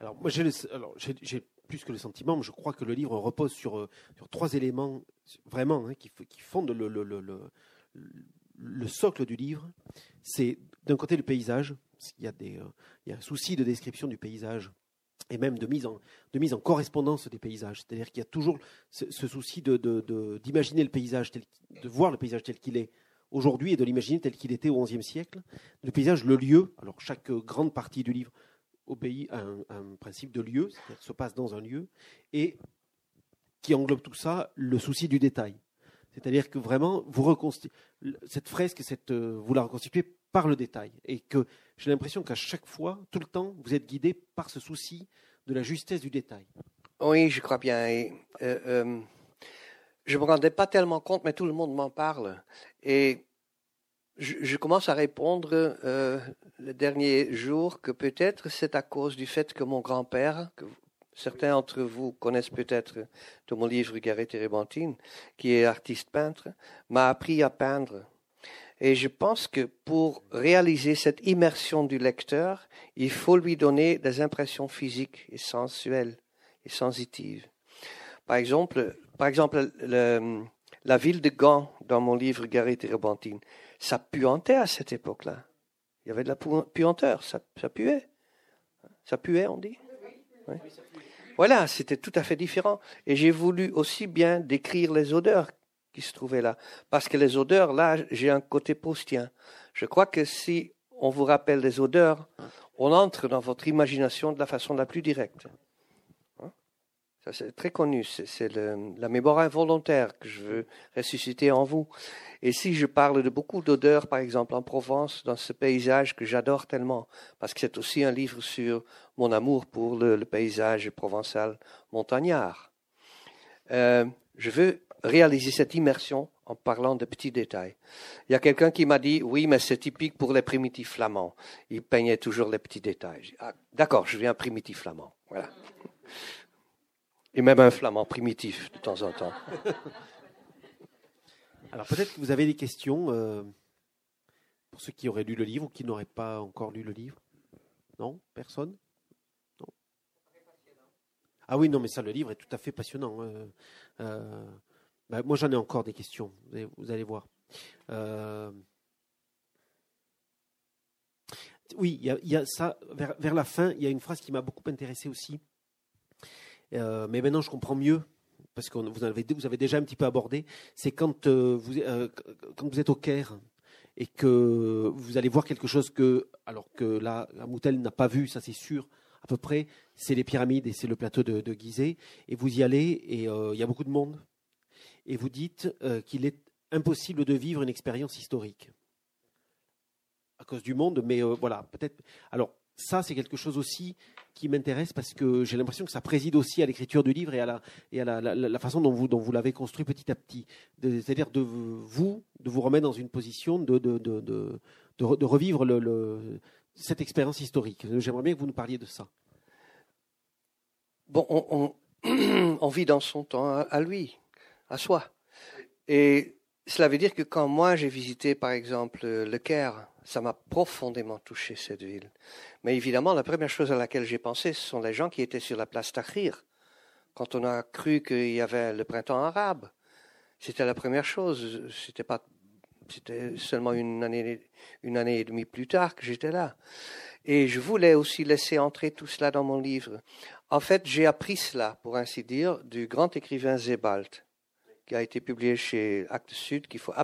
S2: Alors, moi, j'ai plus que le sentiment, mais je crois que le livre repose sur, euh, trois éléments vraiment hein, qui, qui, fondent le, le, le, le, socle du livre. C'est d'un côté le paysage, il y, a des, euh, il y a un souci de description du paysage et même de mise en, mise en correspondance des paysages. C'est-à-dire qu'il y a toujours ce, souci d'imaginer le paysage, tel, de voir le paysage tel qu'il est aujourd'hui et de l'imaginer tel qu'il était au XIe siècle. Le paysage, le lieu, alors chaque grande partie du livre obéit à un, principe de lieu, c'est-à-dire se passe dans un lieu, et qui englobe tout ça, le souci du détail. C'est-à-dire que vraiment, vous cette fresque, euh, vous la reconstituez par le détail. Et que j'ai l'impression qu'à chaque fois, tout le temps, vous êtes guidé par ce souci de la justesse du détail.
S3: Oui, je crois bien. Euh, euh, je ne me rendais pas tellement compte, mais tout le monde m'en parle. Et je, commence à répondre euh, le dernier jour que peut-être c'est à cause du fait que mon grand-père, que certains d'entre vous connaissent peut-être de mon livre Garret Térébenthine, qui est artiste peintre, m'a appris à peindre. Et je pense que pour réaliser cette immersion du lecteur, il faut lui donner des impressions physiques et sensuelles et sensitives. Par exemple, la ville de Gand, dans mon livre Garret Térébenthine, ça puantait à cette époque-là. Il y avait de la puanteur, ça, puait. Ça puait, on dit? Voilà, c'était tout à fait différent. Et j'ai voulu aussi bien décrire les odeurs qui se trouvaient là. Parce que les odeurs, là, j'ai un côté postien. Je crois que si on vous rappelle les odeurs, on entre dans votre imagination de la façon la plus directe c'est très connu. C'est la mémoire involontaire que je veux ressusciter en vous. Et si je parle de beaucoup d'odeurs, par exemple en Provence, dans ce paysage que j'adore tellement, parce que c'est aussi un livre sur mon amour pour le, paysage provençal montagnard, euh, je veux réaliser cette immersion en parlant de petits détails. Il y a quelqu'un qui m'a dit, oui, mais c'est typique pour les primitifs flamands. Ils peignaient toujours les petits détails. Ah, D'accord, je viens primitif flamand. Voilà. Et même un flamand primitif de temps en temps. *laughs*
S2: Alors peut-être que vous avez des questions euh, pour ceux qui auraient lu le livre ou qui n'auraient pas encore lu le livre? Non? Personne? Non Ah oui, non, mais ça, le livre est tout à fait passionnant. Hein. Euh, bah, moi, j'en ai encore des questions, vous allez, voir. Euh, oui, il y, a ça, vers, vers, la fin, il y a une phrase qui m'a beaucoup intéressé aussi. Euh, mais maintenant, je comprends mieux parce que vous avez, déjà un petit peu abordé, c'est quand, euh, vous, euh, quand vous êtes au Caire et que vous allez voir quelque chose que, alors que là, la Moutel n'a pas vu, ça c'est sûr, à peu près, c'est les pyramides et c'est le plateau de, de, Gizeh, et vous y allez et il y a beaucoup de monde, et vous dites qu'il est impossible de vivre une expérience historique à cause du monde, mais voilà, peut-être. Alors, ça, c'est quelque chose aussi qui m'intéresse parce que j'ai l'impression que ça préside aussi à l'écriture du livre et à la, et à la, façon dont vous, dont vous l'avez construit petit à petit. C'est-à-dire de vous, de vous remettre dans une position de, de, de, de, revivre cette expérience historique. J'aimerais bien que vous nous parliez de ça.
S3: Bon, on, *clears throat* vit dans son temps à lui, à soi. Et cela veut dire que quand moi j'ai visité par exemple le Caire, ça m'a profondément touché cette ville. Mais évidemment, la première chose à laquelle j'ai pensé, ce sont les gens qui étaient sur la place Tahrir. Quand on a cru qu'il y avait le printemps arabe, c'était la première chose. C'était pas, c'était seulement une année, une année et demie plus tard que j'étais là. Et je voulais aussi laisser entrer tout cela dans mon livre. En fait, j'ai appris cela, pour ainsi dire, du grand écrivain Zebald qui a été publié chez Actes Sud, qu'il faut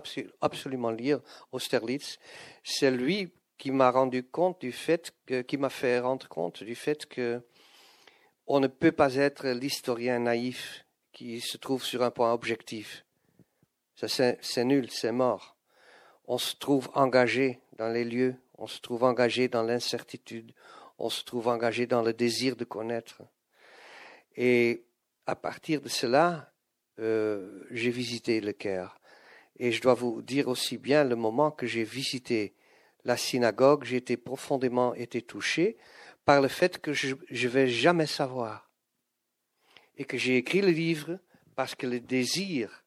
S3: absolument lire, Austerlitz. C'est lui qui m'a rendu compte du fait que, qui m'a fait rendre compte du fait que on ne peut pas être l'historien naïf qui se trouve sur un point objectif. Ça, c'est nul, c'est mort. On se trouve engagé dans les lieux, on se trouve engagé dans l'incertitude, on se trouve engagé dans le désir de connaître. Et à partir de cela, euh, j'ai visité le Caire. Et je dois vous dire aussi bien le moment que j'ai visité la synagogue, j'ai été profondément été touché par le fait que je ne vais jamais savoir. Et que j'ai écrit le livre parce que le désir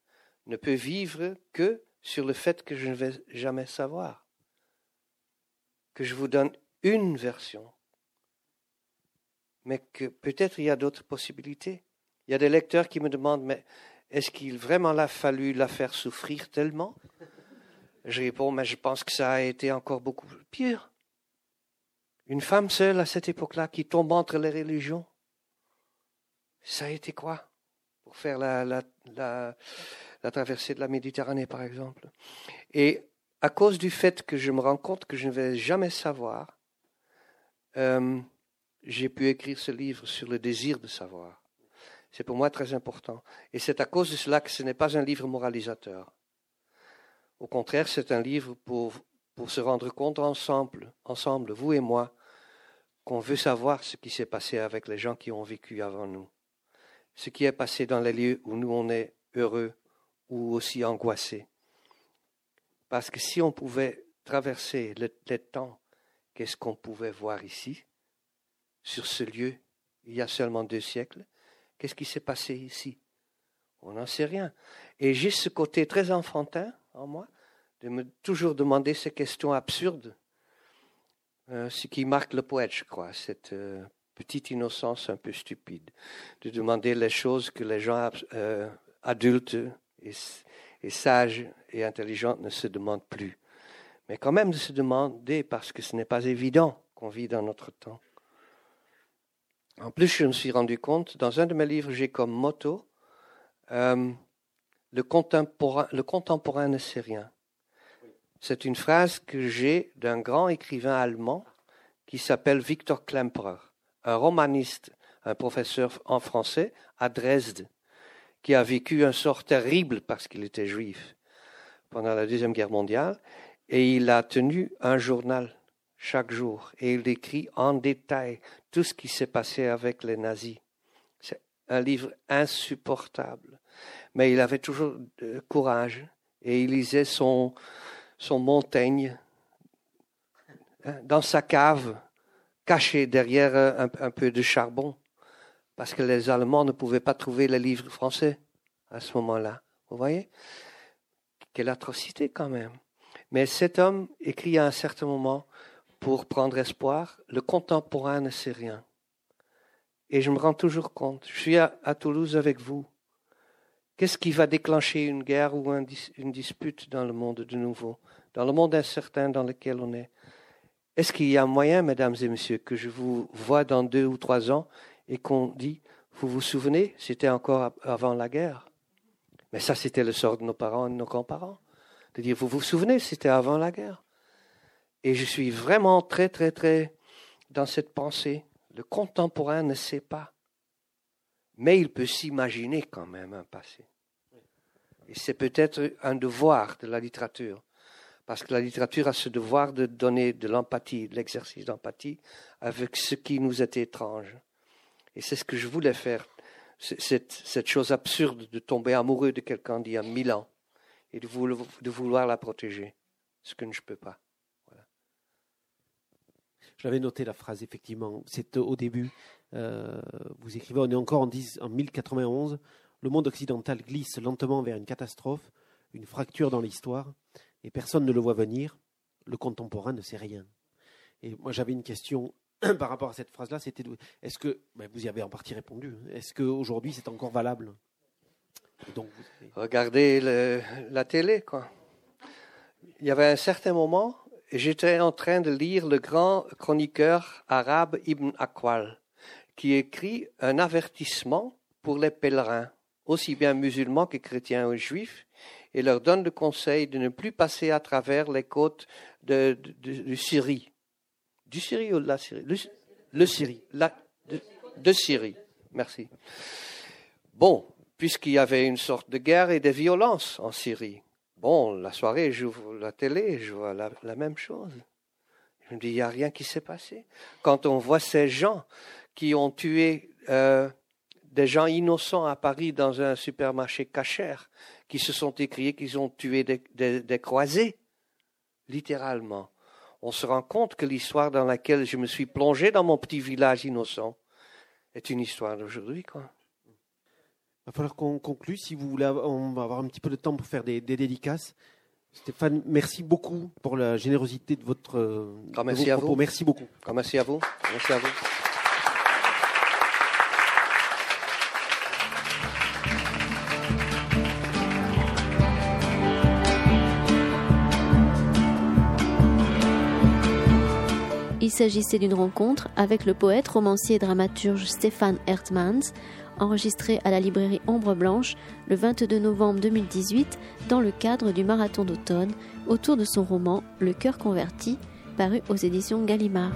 S3: ne peut vivre que sur le fait que je ne vais jamais savoir. Que je vous donne une version, mais que peut-être il y a d'autres possibilités. Il y a des lecteurs qui me demandent, mais est-ce qu'il vraiment a fallu la faire souffrir tellement? Je réponds, mais je pense que ça a été encore beaucoup pire. Une femme seule à cette époque-là qui tombe entre les religions, ça a été quoi? Pour faire la, la, la, traversée de la Méditerranée, par exemple. Et à cause du fait que je me rends compte que je ne vais jamais savoir, euh, j'ai pu écrire ce livre sur le désir de savoir. C'est pour moi très important. Et c'est à cause de cela que ce n'est pas un livre moralisateur. Au contraire, c'est un livre pour, se rendre compte ensemble, ensemble, vous et moi, qu'on veut savoir ce qui s'est passé avec les gens qui ont vécu avant nous. Ce qui est passé dans les lieux où nous on est heureux ou aussi angoissés. Parce que si on pouvait traverser le, les temps, qu'est-ce qu'on pouvait voir ici, sur ce lieu, il y a seulement deux siècles, Qu'est-ce qui s'est passé ici? On n'en sait rien. Et j'ai ce côté très enfantin en moi de me toujours demander ces questions absurdes. Euh, ce qui marque le poète, je crois, cette euh, petite innocence un peu stupide, de demander les choses que les gens euh, adultes et, et, sages et intelligents ne se demandent plus. Mais quand même de se demander parce que ce n'est pas évident qu'on vit dans notre temps. En plus, je me suis rendu compte, dans un de mes livres, j'ai comme motto euh, le, contemporain, le contemporain ne sait rien. C'est une phrase que j'ai d'un grand écrivain allemand qui s'appelle Victor Klemperer, un romaniste, un professeur en français à Dresde, qui a vécu un sort terrible parce qu'il était juif pendant la Deuxième Guerre mondiale, et il a tenu un journal chaque jour et il écrit en détail tout ce qui s'est passé avec les nazis. C'est un livre insupportable, mais il avait toujours de courage et il lisait son, son Montaigne hein, dans sa cave, caché derrière un, un peu de charbon, parce que les Allemands ne pouvaient pas trouver les livres français à ce moment-là. Vous voyez? Quelle atrocité quand même. Mais cet homme écrit à un certain moment pour prendre espoir, le contemporain ne sait rien. Et je me rends toujours compte, je suis à, Toulouse avec vous. Qu'est-ce qui va déclencher une guerre ou une dispute dans le monde de nouveau, dans le monde incertain dans lequel on est? Est-ce qu'il y a moyen, mesdames et messieurs, que je vous vois dans deux ou trois ans et qu'on dit, vous vous souvenez, c'était encore avant la guerre? Mais ça, c'était le sort de nos parents et de nos grands-parents. De dire, vous vous souvenez, c'était avant la guerre? Et je suis vraiment très, très, très dans cette pensée. Le contemporain ne sait pas, mais il peut s'imaginer quand même un passé. Et c'est peut-être un devoir de la littérature, parce que la littérature a ce devoir de donner de l'empathie, de l'exercice d'empathie avec ce qui nous est étrange. Et c'est ce que je voulais faire, cette, cette chose absurde de tomber amoureux de quelqu'un d'il y a mille ans et de vouloir la protéger, ce que je ne peux pas.
S2: J'avais noté la phrase, effectivement. C'est au début. Euh, vous écrivez on est encore en, en 1091. Le monde occidental glisse lentement vers une catastrophe, une fracture dans l'histoire, et personne ne le voit venir. Le contemporain ne sait rien. Et moi, j'avais une question *clears throat* par rapport à cette phrase-là. C'était est-ce que ben, vous y avez en partie répondu hein. Est-ce qu'aujourd'hui, c'est encore valable?
S3: Regardez la télé, quoi. Il y avait un certain moment j'étais en train de lire le grand chroniqueur arabe Ibn Akwal, qui écrit un avertissement pour les pèlerins, aussi bien musulmans que chrétiens ou juifs, et leur donne le conseil de ne plus passer à travers les côtes de, Syrie. Du Syrie ou de la Syrie? Le, Syrie. De Syrie. Merci. Bon, puisqu'il y avait une sorte de guerre et de violence en Syrie. Bon, la soirée, j'ouvre la télé, je vois la, même chose. Je me dis, il n'y a rien qui s'est passé. Quand on voit ces gens qui ont tué euh, des gens innocents à Paris dans un supermarché cachère, qui se sont écriés qu'ils ont tué des, des, croisés, littéralement, on se rend compte que l'histoire dans laquelle je me suis plongé dans mon petit village innocent est une histoire d'aujourd'hui, quoi.
S2: Va falloir qu'on conclue. Si vous voulez, on va avoir un petit peu de temps pour faire des, des dédicaces. Stéphane, merci beaucoup pour la générosité de votre euh,
S3: Grand
S2: de
S3: merci
S2: vos
S3: à
S2: propos.
S3: vous.
S2: Merci beaucoup.
S3: Grand merci à vous. Merci à vous.
S1: Il s'agissait d'une rencontre avec le poète, romancier et dramaturge Stéphane Hertmans, enregistrée à la librairie Ombre Blanche le 22 novembre 2018 dans le cadre du marathon d'automne autour de son roman Le cœur converti, paru aux éditions Gallimard.